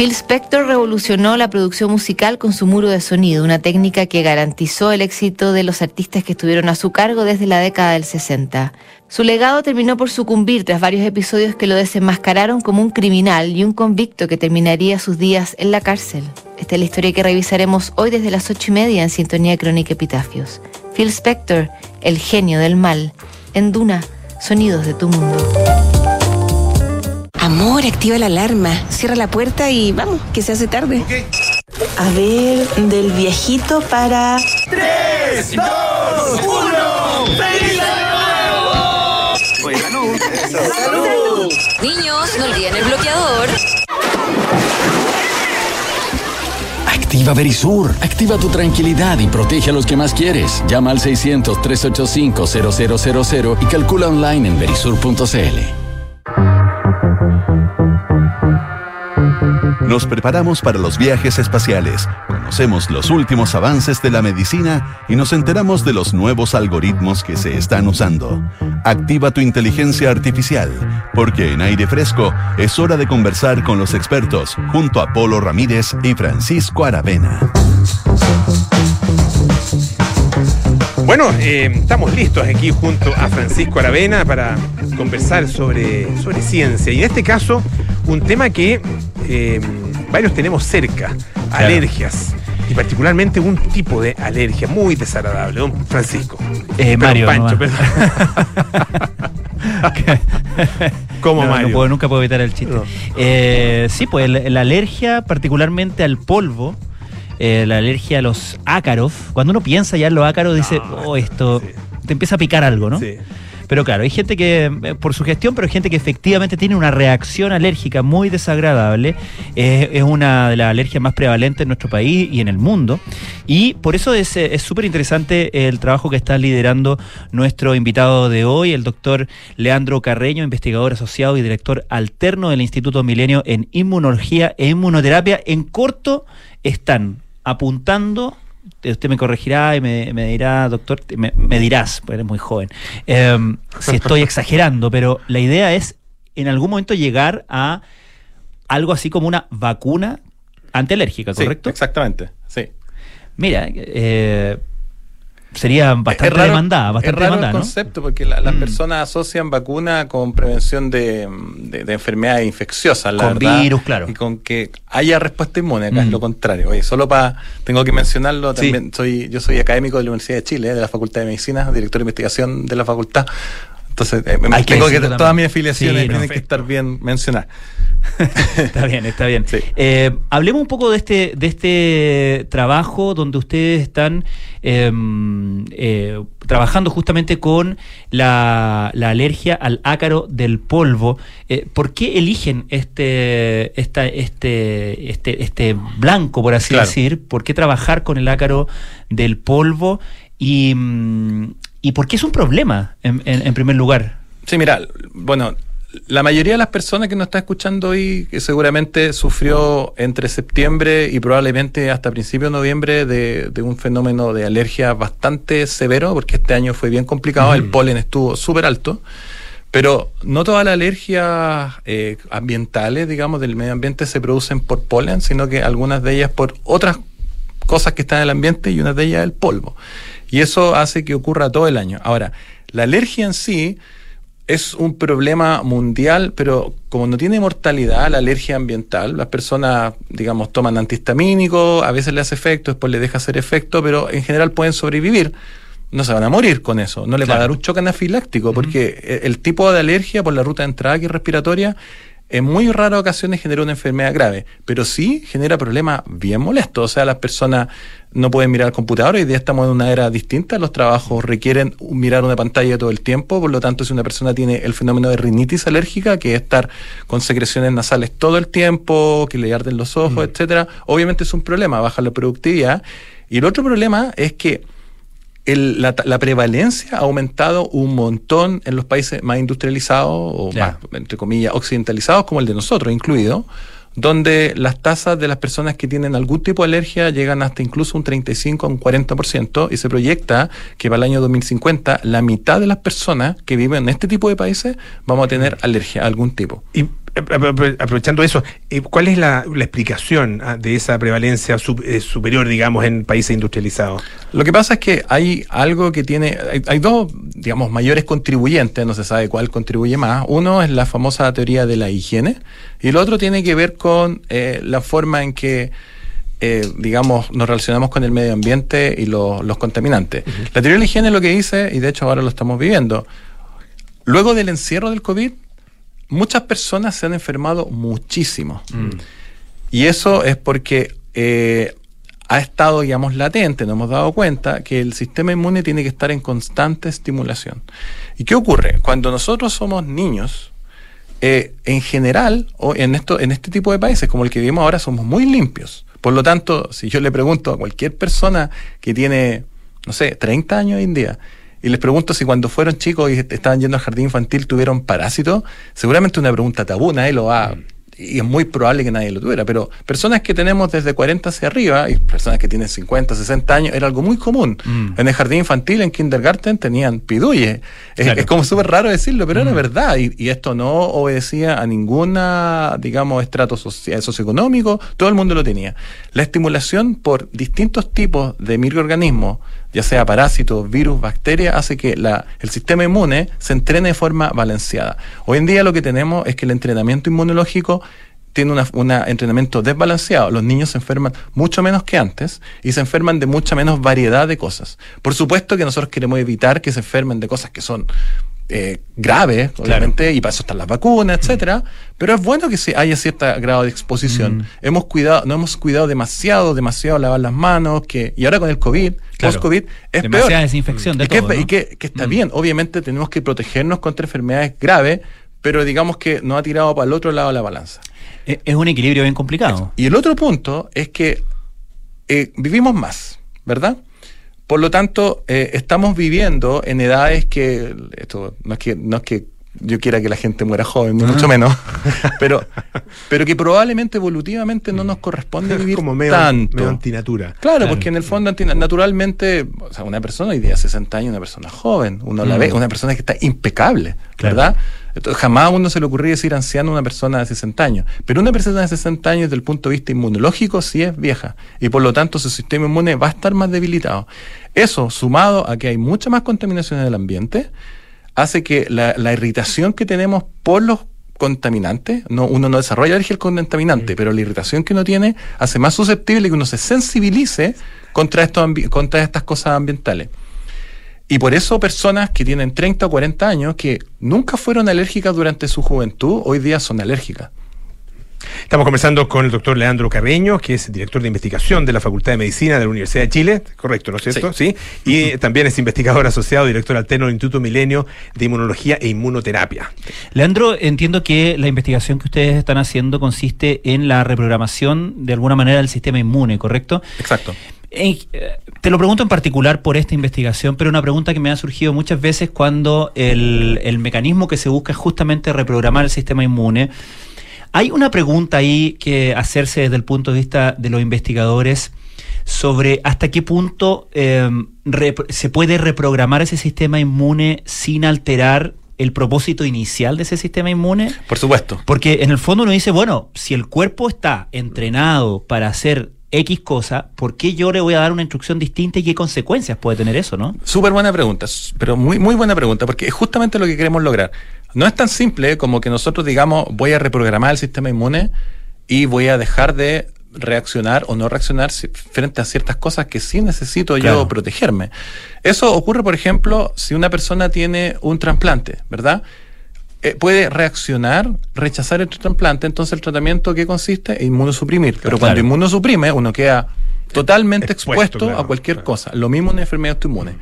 Phil Spector revolucionó la producción musical con su muro de sonido, una técnica que garantizó el éxito de los artistas que estuvieron a su cargo desde la década del 60. Su legado terminó por sucumbir tras varios episodios que lo desenmascararon como un criminal y un convicto que terminaría sus días en la cárcel. Esta es la historia que revisaremos hoy desde las ocho y media en Sintonía Crónica Epitafios. Phil Spector, el genio del mal, en Duna, sonidos de tu mundo. Amor, activa la alarma, cierra la puerta y vamos, que se hace tarde. A ver, del viejito para... ¡Tres, dos, uno! ¡Feliz año nuevo! salud. ¡Salud! Niños, no olviden el bloqueador. Activa Verisur. Activa tu tranquilidad y protege a los que más quieres. Llama al 600-385-0000 y calcula online en verisur.cl. Nos preparamos para los viajes espaciales, conocemos los últimos avances de la medicina y nos enteramos de los nuevos algoritmos que se están usando. Activa tu inteligencia artificial, porque en aire fresco es hora de conversar con los expertos junto a Polo Ramírez y Francisco Aravena. Bueno, eh, estamos listos aquí junto a Francisco Aravena para conversar sobre, sobre ciencia. Y en este caso, un tema que eh, varios tenemos cerca, alergias. Y particularmente un tipo de alergia muy desagradable, don Francisco. Eh, Mario. Pancho, ¿Cómo Mario? nunca puedo evitar el chiste. Eh, sí, pues la alergia particularmente al polvo eh, la alergia a los ácaros. Cuando uno piensa ya en los ácaros, dice, oh, esto te empieza a picar algo, ¿no? Sí. Pero claro, hay gente que, eh, por su gestión, pero hay gente que efectivamente tiene una reacción alérgica muy desagradable. es una de las alergias más prevalentes en nuestro país y en el mundo. Y por eso es súper interesante el trabajo que está liderando nuestro invitado de hoy, el doctor Leandro Carreño, investigador asociado y director alterno del Instituto Milenio en Inmunología e Inmunoterapia. En corto, están apuntando usted me corregirá y me, dirá, doctor, me, dirás, porque eres muy joven, em, si estoy exagerando, pero la idea es en algún momento llegar a algo así como una vacuna antialérgica, ¿correcto? Sí, exactamente, sí. Mira, eh, sería bastante demandada. Bastante es raro el concepto porque las mm. personas asocian vacuna con prevención de, enfermedades infecciosas, con virus, claro. Y con que haya respuesta inmune, acá es mm. lo contrario. Oye, solo para, tengo que mencionarlo, también soy, yo soy académico de la Universidad de Chile, de la Facultad de Medicina, director de investigación de la facultad. Entonces, eh, tengo que, todas mis afiliaciones tienen que estar bien mencionadas. está bien, está bien. Eh, hablemos un poco de este, de este trabajo donde ustedes están em, eh, trabajando justamente con la, alergia al ácaro del polvo. Eh, ¿Por qué eligen este, esta, este, este, este blanco, por así decir? ¿Por qué trabajar con el ácaro del polvo? Y, mm, ¿Y por qué es un problema, en, en primer lugar? Sí, mira, bueno, la mayoría de las personas que nos está escuchando hoy, que seguramente sufrió entre septiembre y probablemente hasta principios de noviembre de, un fenómeno de alergia bastante severo, porque este año fue bien complicado, el polen estuvo súper alto. Pero no todas las alergias eh, ambientales, digamos, del medio ambiente se producen por polen, sino que algunas de ellas por otras cosas que están en el ambiente y una de ellas el polvo. Y eso hace que ocurra todo el año. Ahora, la alergia en sí es un problema mundial, pero como no tiene mortalidad, la alergia ambiental, las personas, digamos, toman antihistamínicos, a veces le hace efecto, después le deja hacer efecto, pero en general pueden sobrevivir. No se van a morir con eso, no le va a dar un choque anafiláctico, porque el tipo de alergia por la ruta de entrada que respiratoria en muy raras ocasiones genera una enfermedad grave, pero sí genera problemas bien molestos. O sea, las personas no pueden mirar el computador, hoy día estamos en una era distinta, los trabajos requieren mirar una pantalla todo el tiempo, por lo tanto, si una persona tiene el fenómeno de rinitis alérgica, que es estar con secreciones nasales todo el tiempo, que le arden los ojos, mm. etcétera, obviamente es un problema, baja la productividad. Y el otro problema es que la, prevalencia ha aumentado un montón en los países más industrializados o más, entre comillas, occidentalizados, como el de nosotros incluido, donde las tasas de las personas que tienen algún tipo de alergia llegan hasta incluso un 35 o un 40% y se proyecta que para el año 2050 la mitad de las personas que viven en este tipo de países vamos a tener alergia a algún tipo. Y aprovechando eso, eh, ¿cuál es la, explicación ah, de esa prevalencia eh, superior, digamos, en países industrializados? Lo que pasa es que hay algo que tiene, hay, dos, digamos, mayores contribuyentes, no se sabe cuál contribuye más. Uno es la famosa teoría de la higiene y el otro tiene que ver con eh, la forma en que digamos, nos relacionamos con el medio ambiente y los contaminantes. La teoría de la higiene es lo que dice, y de hecho ahora lo estamos viviendo, luego del encierro del COVID, muchas personas se han enfermado muchísimo. Mm. Y eso es porque eh, ha estado, digamos, latente, nos hemos dado cuenta que el sistema inmune tiene que estar en constante estimulación. ¿Y qué ocurre? Cuando nosotros somos niños, eh, en general, o en, esto, en este tipo de países como el que vivimos ahora, somos muy limpios. Por lo tanto, si yo le pregunto a cualquier persona que tiene, no sé, 30 años hoy en día, y les pregunto si cuando fueron chicos y estaban yendo al jardín infantil tuvieron parásitos, seguramente una pregunta tabú, nadie lo va y es muy probable que nadie lo tuviera, pero personas que tenemos desde 40 hacia arriba y personas que tienen 50, 60 años, era algo muy común. Mm. En el jardín infantil, en kindergarten, tenían piduye. Es, como súper raro decirlo, pero era mm. verdad. Y, esto no obedecía a ninguna, digamos, estrato socioeconómico, todo el mundo lo tenía. La estimulación por distintos tipos de microorganismos, ya sea parásitos, virus, bacterias, hace que el sistema inmune se entrene de forma balanceada. Hoy en día lo que tenemos es que el entrenamiento inmunológico tiene un entrenamiento desbalanceado. Los niños se enferman mucho menos que antes y se enferman de mucha menos variedad de cosas. Por supuesto que nosotros queremos evitar que se enfermen de cosas que son eh, graves, obviamente, y para eso están las vacunas, etcétera. Pero es bueno que se haya cierto grado de exposición. Mm. Hemos cuidado, no hemos cuidado demasiado, demasiado lavar las manos, que, y ahora con el COVID, post-COVID, es Demasiada peor. desinfección de y todo, que, y que, está mm. bien. Obviamente tenemos que protegernos contra enfermedades graves, pero digamos que no ha tirado para el otro lado la balanza. Es un equilibrio bien complicado. Y el otro punto es que eh, vivimos más, ¿verdad? Por lo tanto, eh, estamos viviendo en edades que, esto no es que, no es que yo quiera que la gente muera joven, ni mucho menos, pero, pero que probablemente evolutivamente no nos corresponde vivir como medio, tanto. Medio antinatura. Claro, porque en el fondo naturalmente, o sea, una persona hoy día 60 años, una persona joven, uno la mm. ve, una persona que está impecable, ¿verdad? Jamás a uno se le ocurría decir anciano a una persona de 60 años. Pero una persona de 60 años, desde el punto de vista inmunológico, sí es vieja. Y por lo tanto, su sistema inmune va a estar más debilitado. Eso, sumado a que hay mucha más contaminación en el ambiente, hace que la, irritación que tenemos por los contaminantes, no, uno no desarrolla alergia al contaminante, pero la irritación que uno tiene hace más susceptible que uno se sensibilice contra, estos contra estas cosas ambientales. Y por eso personas que tienen 30 o 40 años que nunca fueron alérgicas durante su juventud, hoy día son alérgicas. Estamos conversando con el doctor Leandro Carreño, que es director de investigación de la Facultad de Medicina de la Universidad de Chile, correcto, ¿no es cierto? Sí. Y también es investigador asociado, director alterno del Instituto Milenio de Inmunología e Inmunoterapia. Leandro, entiendo que la investigación que ustedes están haciendo consiste en la reprogramación de alguna manera del sistema inmune, ¿correcto? Exacto. Te lo pregunto en particular por esta investigación, pero una pregunta que me ha surgido muchas veces cuando el, el mecanismo que se busca es justamente reprogramar el sistema inmune. Hay una pregunta ahí que hacerse desde el punto de vista de los investigadores sobre hasta qué punto em, se puede reprogramar ese sistema inmune sin alterar el propósito inicial de ese sistema inmune. Por supuesto. Porque en el fondo uno dice, bueno, si el cuerpo está entrenado para hacer X cosa, ¿por qué yo le voy a dar una instrucción distinta y qué consecuencias puede tener eso, no? Súper buena pregunta, pero muy, muy buena pregunta, porque es justamente lo que queremos lograr. No es tan simple como que nosotros digamos voy a reprogramar el sistema inmune y voy a dejar de reaccionar o no reaccionar frente a ciertas cosas que sí necesito yo protegerme. Eso ocurre, por ejemplo, si una persona tiene un trasplante, ¿verdad? Eh, puede reaccionar, rechazar el trasplante, entonces el tratamiento que consiste en inmunosuprimir. Pero cuando inmunosuprime, uno queda totalmente expuesto, a cualquier cosa. Lo mismo en una enfermedad autoinmune.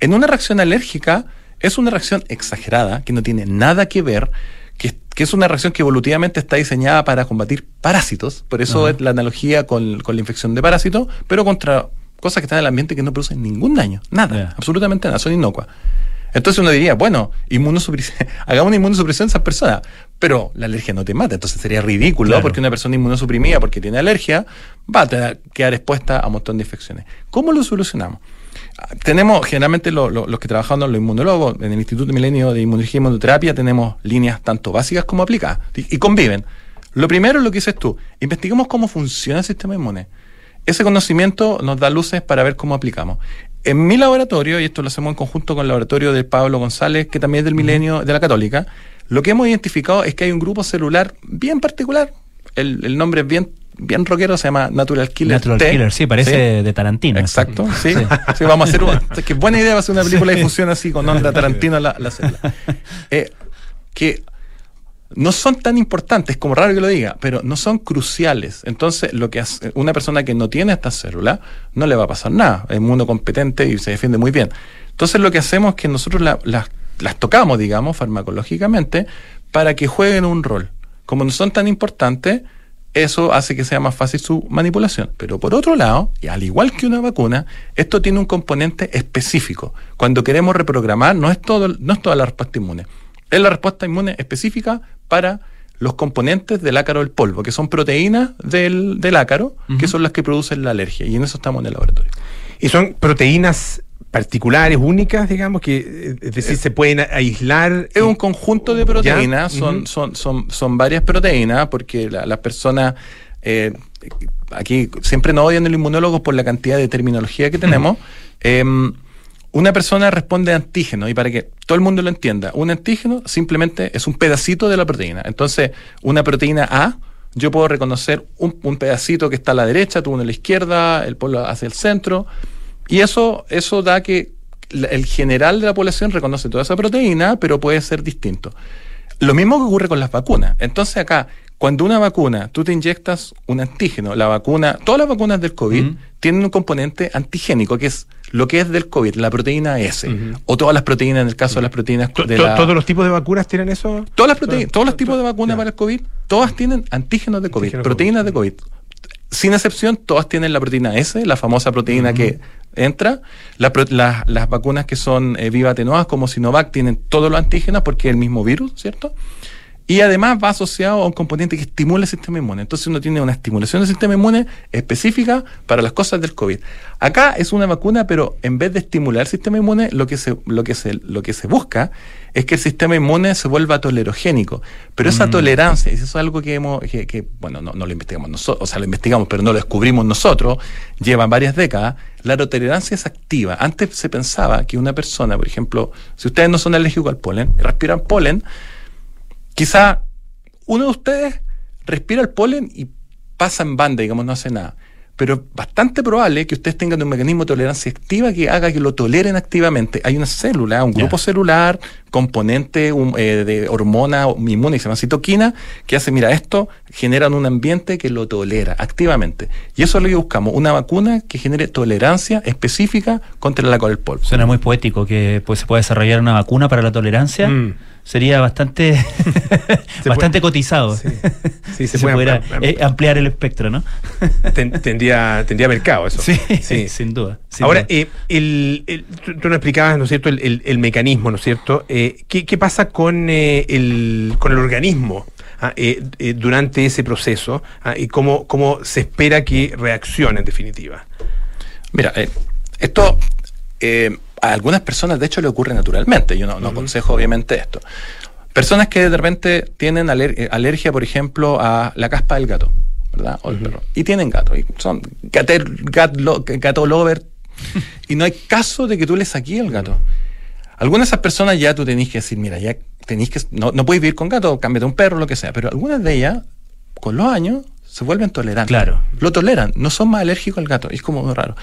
En una reacción alérgica, es una reacción exagerada, que no tiene nada que ver, que, es una reacción que evolutivamente está diseñada para combatir parásitos, por eso es la analogía con, la infección de parásitos, pero contra cosas que están en el ambiente que no producen ningún daño, nada, absolutamente nada, son inocuas. Entonces uno diría, bueno, hagamos una inmunosupresión a esas personas, pero la alergia no te mata, entonces sería ridículo porque una persona inmunosuprimida porque tiene alergia va a quedar expuesta a un montón de infecciones. ¿Cómo lo solucionamos? Tenemos, generalmente los que trabajamos, los inmunólogos, en el Instituto Milenio de Inmunología y Inmunoterapia, tenemos líneas tanto básicas como aplicadas y, y conviven. Lo primero es lo que dices tú, investigamos cómo funciona el sistema inmune. Ese conocimiento nos da luces para ver cómo aplicamos. En mi laboratorio, y esto lo hacemos en conjunto con el laboratorio de Pablo González, que también es del milenio de la Católica, lo que hemos identificado es que hay un grupo celular bien particular. El, nombre es bien bien rockero, se llama Natural Killer. Natural Killer, sí, parece de Tarantino. Exacto, sí. sí. vamos a hacer una. que buena idea va a ser una película de funciona así con onda Tarantino la, la eh, que no son tan importantes, como raro que lo diga, pero no son cruciales. Entonces, lo que hace una persona que no tiene esta célula, no le va a pasar nada. Es mundo competente y se defiende muy bien. Entonces, lo que hacemos es que nosotros las tocamos, digamos, farmacológicamente, para que jueguen un rol. Como no son tan importantes, eso hace que sea más fácil su manipulación. Pero por otro lado, y al igual que una vacuna, esto tiene un componente específico. Cuando queremos reprogramar, no es, todo, no es toda la respuesta inmune. Es la respuesta inmune específica para los componentes del ácaro del polvo, que son proteínas del, ácaro, que son las que producen la alergia. Y en eso estamos en el laboratorio. ¿Y son proteínas particulares, únicas, digamos, que es decir, se pueden aislar? Es un conjunto de proteínas, son, son, son, son varias proteínas, porque las personas... Eh, aquí siempre nos odian el inmunólogo por la cantidad de terminología que tenemos. Una persona responde antígeno, y para que todo el mundo lo entienda, un antígeno simplemente es un pedacito de la proteína. Entonces, una proteína A, yo puedo reconocer un, pedacito que está a la derecha, tú uno a la izquierda, el polo hacia el centro, y eso, eso da que el general de la población reconoce toda esa proteína, pero puede ser distinto. Lo mismo que ocurre con las vacunas. Entonces acá, cuando una vacuna, tú te inyectas un antígeno, la vacuna, todas las vacunas del COVID tienen un componente antigénico, que es lo que es del COVID, la proteína S, o todas las proteínas, en el caso de las proteínas de ¿Todos los tipos de vacunas tienen eso? Todas las proteínas, todos los tipos de vacunas para el COVID, todas tienen antígenos de COVID, proteínas de COVID. Sin excepción, todas tienen la proteína S, la famosa proteína que entra. las vacunas que son eh, viva atenuadas, como Sinovac, tienen todos los antígenos porque es el mismo virus, ¿cierto? Y además va asociado a un componente que estimula el sistema inmune. Entonces uno tiene una estimulación del sistema inmune específica para las cosas del COVID. Acá es una vacuna, pero en vez de estimular el sistema inmune, lo que se, lo que se, lo que se busca es que el sistema inmune se vuelva tolerogénico. Pero esa mm. tolerancia, y eso es algo que hemos, que, bueno, no, no, lo investigamos nosotros, o sea, lo investigamos, pero no lo descubrimos nosotros, llevan varias décadas, la tolerancia es activa. Antes se pensaba que una persona, por ejemplo, si ustedes no son alérgicos al polen, respiran polen, Quizá uno de ustedes respira el polen y pasa en banda, digamos, no hace nada. Pero es bastante probable que ustedes tengan un mecanismo de tolerancia activa que haga que lo toleren activamente. Hay una célula, un grupo celular, componente eh, de hormona inmune que se llama citoquina, que hace, mira, esto genera un ambiente que lo tolera activamente. Y eso es lo que buscamos, una vacuna que genere tolerancia específica contra el alcohol del polvo. Suena muy poético que pues, se pueda desarrollar una vacuna para la tolerancia. Mm sería bastante bastante cotizado. Sí, se, pudiera eh, ampliar el espectro, ¿no? tendría, tendría mercado eso. Sí, sin duda. Ahora, eh, el, tú, nos explicabas, ¿no es cierto?, el, mecanismo, ¿no es cierto? Eh, ¿qué, pasa con, el, con el organismo? Ah, durante ese proceso ah, y cómo, cómo se espera que reaccione en definitiva. Mira, esto a algunas personas, de hecho, le ocurre naturalmente. Yo no, aconsejo, obviamente, esto. Personas que de repente tienen eh, alergia, por ejemplo, a la caspa del gato, ¿verdad? O el perro. Y tienen gato. Y son gato lover. y no hay caso de que tú le saques el gato. Algunas de esas personas ya tú tenés que decir, mira, ya tenéis que. No, no puedes vivir con gato, cámbiate un perro, lo que sea. Pero algunas de ellas, con los años, se vuelven tolerantes. Claro. Lo toleran, no son más alérgicos al gato. es como raro.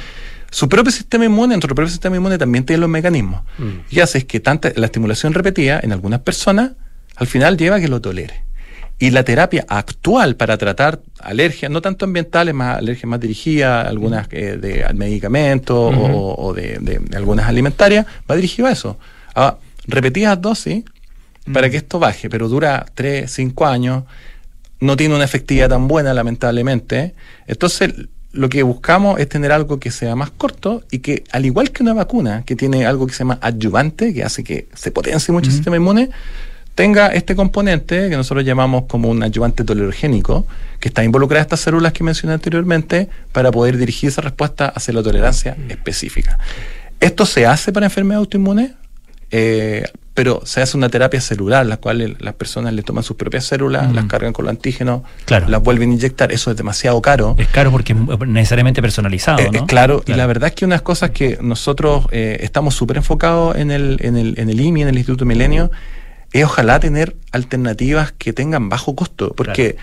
Su propio sistema inmune, nuestro propio sistema inmune también tiene los mecanismos. Mm. Y hace es que tanta, la estimulación repetida en algunas personas al final lleva a que lo tolere. Y la terapia actual para tratar alergias, no tanto ambientales, más alergias más dirigidas, algunas eh, de medicamentos o, de, algunas alimentarias, va dirigido a eso. A repetidas dosis para que esto baje, pero dura 3, 5 años, no tiene una efectividad tan buena, lamentablemente. Entonces, lo que buscamos es tener algo que sea más corto y que, al igual que una vacuna, que tiene algo que se llama adyuvante, que hace que se potencie mucho el sistema inmune, tenga este componente que nosotros llamamos como un adyuvante tolerogénico, que está involucrado en estas células que mencioné anteriormente, para poder dirigir esa respuesta hacia la tolerancia específica. ¿Esto se hace para enfermedades autoinmunes? Eh, pero se hace una terapia celular, la cual las personas le toman sus propias células, las cargan con los antígenos, las vuelven a inyectar. Eso es demasiado caro. Es caro porque es necesariamente personalizado. Eh, ¿no? claro, y la verdad es que unas cosas que nosotros eh, estamos súper enfocados en el, en, el, en el IMI, en el Instituto Milenio, es ojalá tener alternativas que tengan bajo costo, porque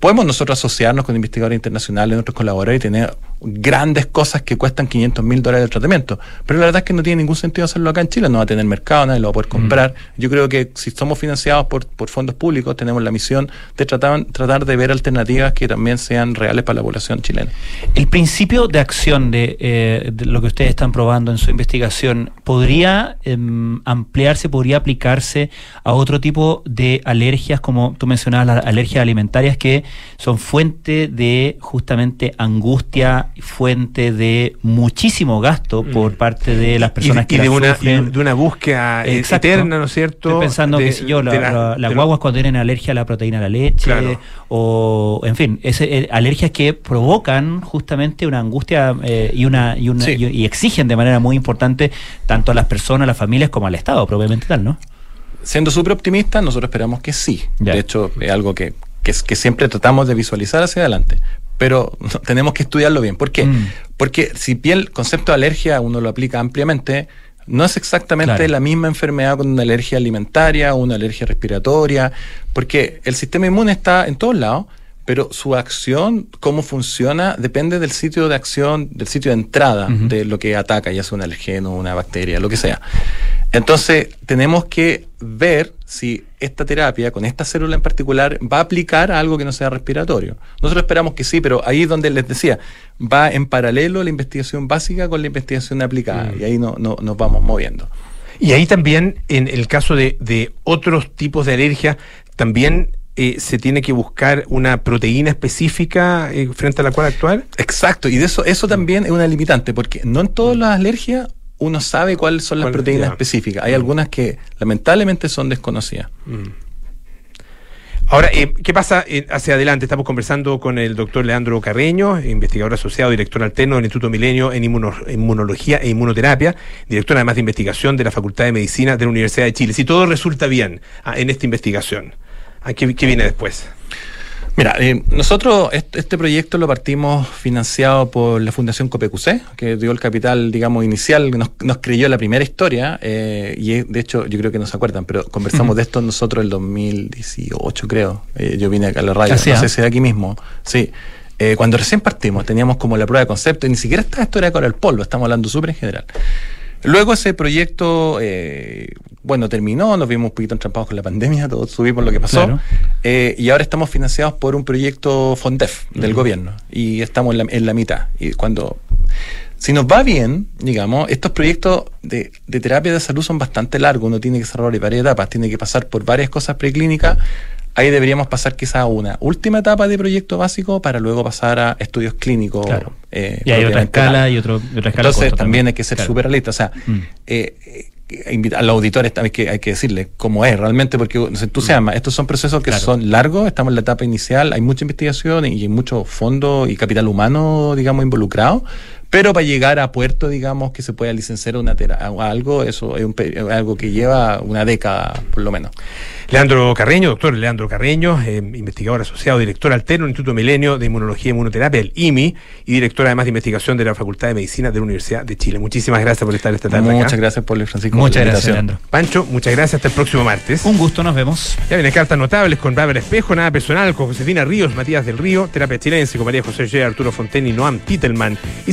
podemos nosotros asociarnos con investigadores internacionales, nuestros colaboradores y tener grandes cosas que cuestan 500 mil dólares de tratamiento. Pero la verdad es que no tiene ningún sentido hacerlo acá en Chile, no va a tener mercado, nadie lo va a poder comprar. Yo creo que si somos financiados por, por fondos públicos, tenemos la misión de tratar, tratar de ver alternativas que también sean reales para la población chilena. El principio de acción de, eh, lo que ustedes están probando en su investigación, ¿podría em, ampliarse, podría aplicarse a otro tipo de alergias, como tú mencionabas, las alergias alimentarias, que son fuente de justamente angustia, fuente de muchísimo gasto mm. por parte de las personas que y de, una, de una búsqueda eh, eterna, ¿no es cierto? Estoy pensando que si yo, las la, guaguas cuando tienen alergia a la proteína de la leche, o en fin, eh, alergias que provocan justamente una angustia eh, y una, y, una y, exigen de manera muy importante tanto a las personas, a las familias como al Estado, probablemente tal, ¿no? Siendo súper optimistas, nosotros esperamos que sí. De hecho, es algo que que, que siempre tratamos de visualizar hacia adelante. Pero tenemos que estudiarlo bien. ¿Por qué? Mm. Porque si bien el concepto de alergia uno lo aplica ampliamente, no es exactamente la misma enfermedad con una alergia alimentaria o una alergia respiratoria, porque el sistema inmune está en todos lados, pero su acción, cómo funciona, depende del sitio de acción, del sitio de entrada de lo que ataca, ya sea un alergeno, una bacteria, lo que sea. Entonces, tenemos que ver si esta terapia, con esta célula en particular, va a aplicar a algo que no sea respiratorio. Nosotros esperamos que sí, pero ahí es donde les decía, va en paralelo la investigación básica con la investigación aplicada, mm. y ahí no, no, nos vamos moviendo. Y ahí también, en el caso de, de otros tipos de alergia, también eh, se tiene que buscar una proteína específica eh, frente a la cual actuar. Exacto, y de eso, eso también es una limitante, porque no en todas las alergias uno sabe cuáles son las proteínas específicas. Hay mm. algunas que lamentablemente son desconocidas. Mm. Ahora, eh, ¿qué pasa hacia adelante? Estamos conversando con el doctor Leandro Carreño, investigador asociado, director alterno del Instituto Milenio en Inmunología e Inmunoterapia, director además de investigación de la Facultad de Medicina de la Universidad de Chile. Si todo resulta bien ah, en esta investigación, qué, viene después? Mira, eh, nosotros este, proyecto lo partimos financiado por la Fundación COPECUC, que dio el capital, digamos, inicial, nos, nos creyó la primera historia, eh, y de hecho yo creo que no se acuerdan, pero conversamos de esto nosotros el 2018, creo. Eh, yo vine acá a la radio, no sé si de aquí mismo, sí. cuando recién partimos teníamos como la prueba de concepto, y ni siquiera esta historia con el polvo, estamos hablando súper en general. Luego ese proyecto, bueno, terminó, nos vimos un poquito entrampados con la pandemia, todos subimos lo que pasó, eh, y ahora estamos financiados por un proyecto FONDEF del gobierno, y estamos en la, mitad. Y cuando, si nos va bien, digamos, estos proyectos de, de terapia de salud son bastante largos, uno tiene que cerrar varias etapas, tiene que pasar por varias cosas preclínicas, ahí deberíamos pasar quizás a una última etapa de proyecto básico para luego pasar a estudios clínicos. Eh, y hay otra escala y otro, otra escala. Entonces también hay que ser súper realista. O sea, mm. eh, a los auditores hay que, hay que decirle cómo es realmente, porque se entusiasma. Mm. Estos son procesos que son largos, estamos en la etapa inicial, hay mucha investigación y hay mucho fondo y capital humano, digamos, involucrado, pero para llegar a puerto, digamos, que se pueda licenciar una algo, eso es, un, algo que lleva una década, por lo menos. Leandro Carreño, doctor Leandro Carreño, eh, investigador asociado, director alterno del Instituto Milenio de Inmunología y Inmunoterapia, el IMI, y director además de investigación de la Facultad de Medicina de la Universidad de Chile. Muchísimas gracias por estar esta tarde Muchas gracias, por Francisco. Muchas gracias, Leandro. Pancho, muchas gracias. Hasta el próximo martes. Un gusto, nos vemos. Ya vienen cartas notables con Bárbara Espejo, nada personal, con Josefina Ríos, Matías del Río, Terapia Chilense con María José G. Arturo Fonten y Noam Titelman, y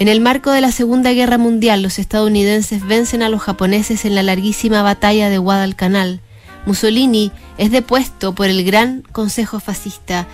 En el marco de la Segunda Guerra Mundial, los estadounidenses vencen a los japoneses en la larguísima batalla de Guadalcanal. Mussolini es depuesto por el Gran Consejo Fascista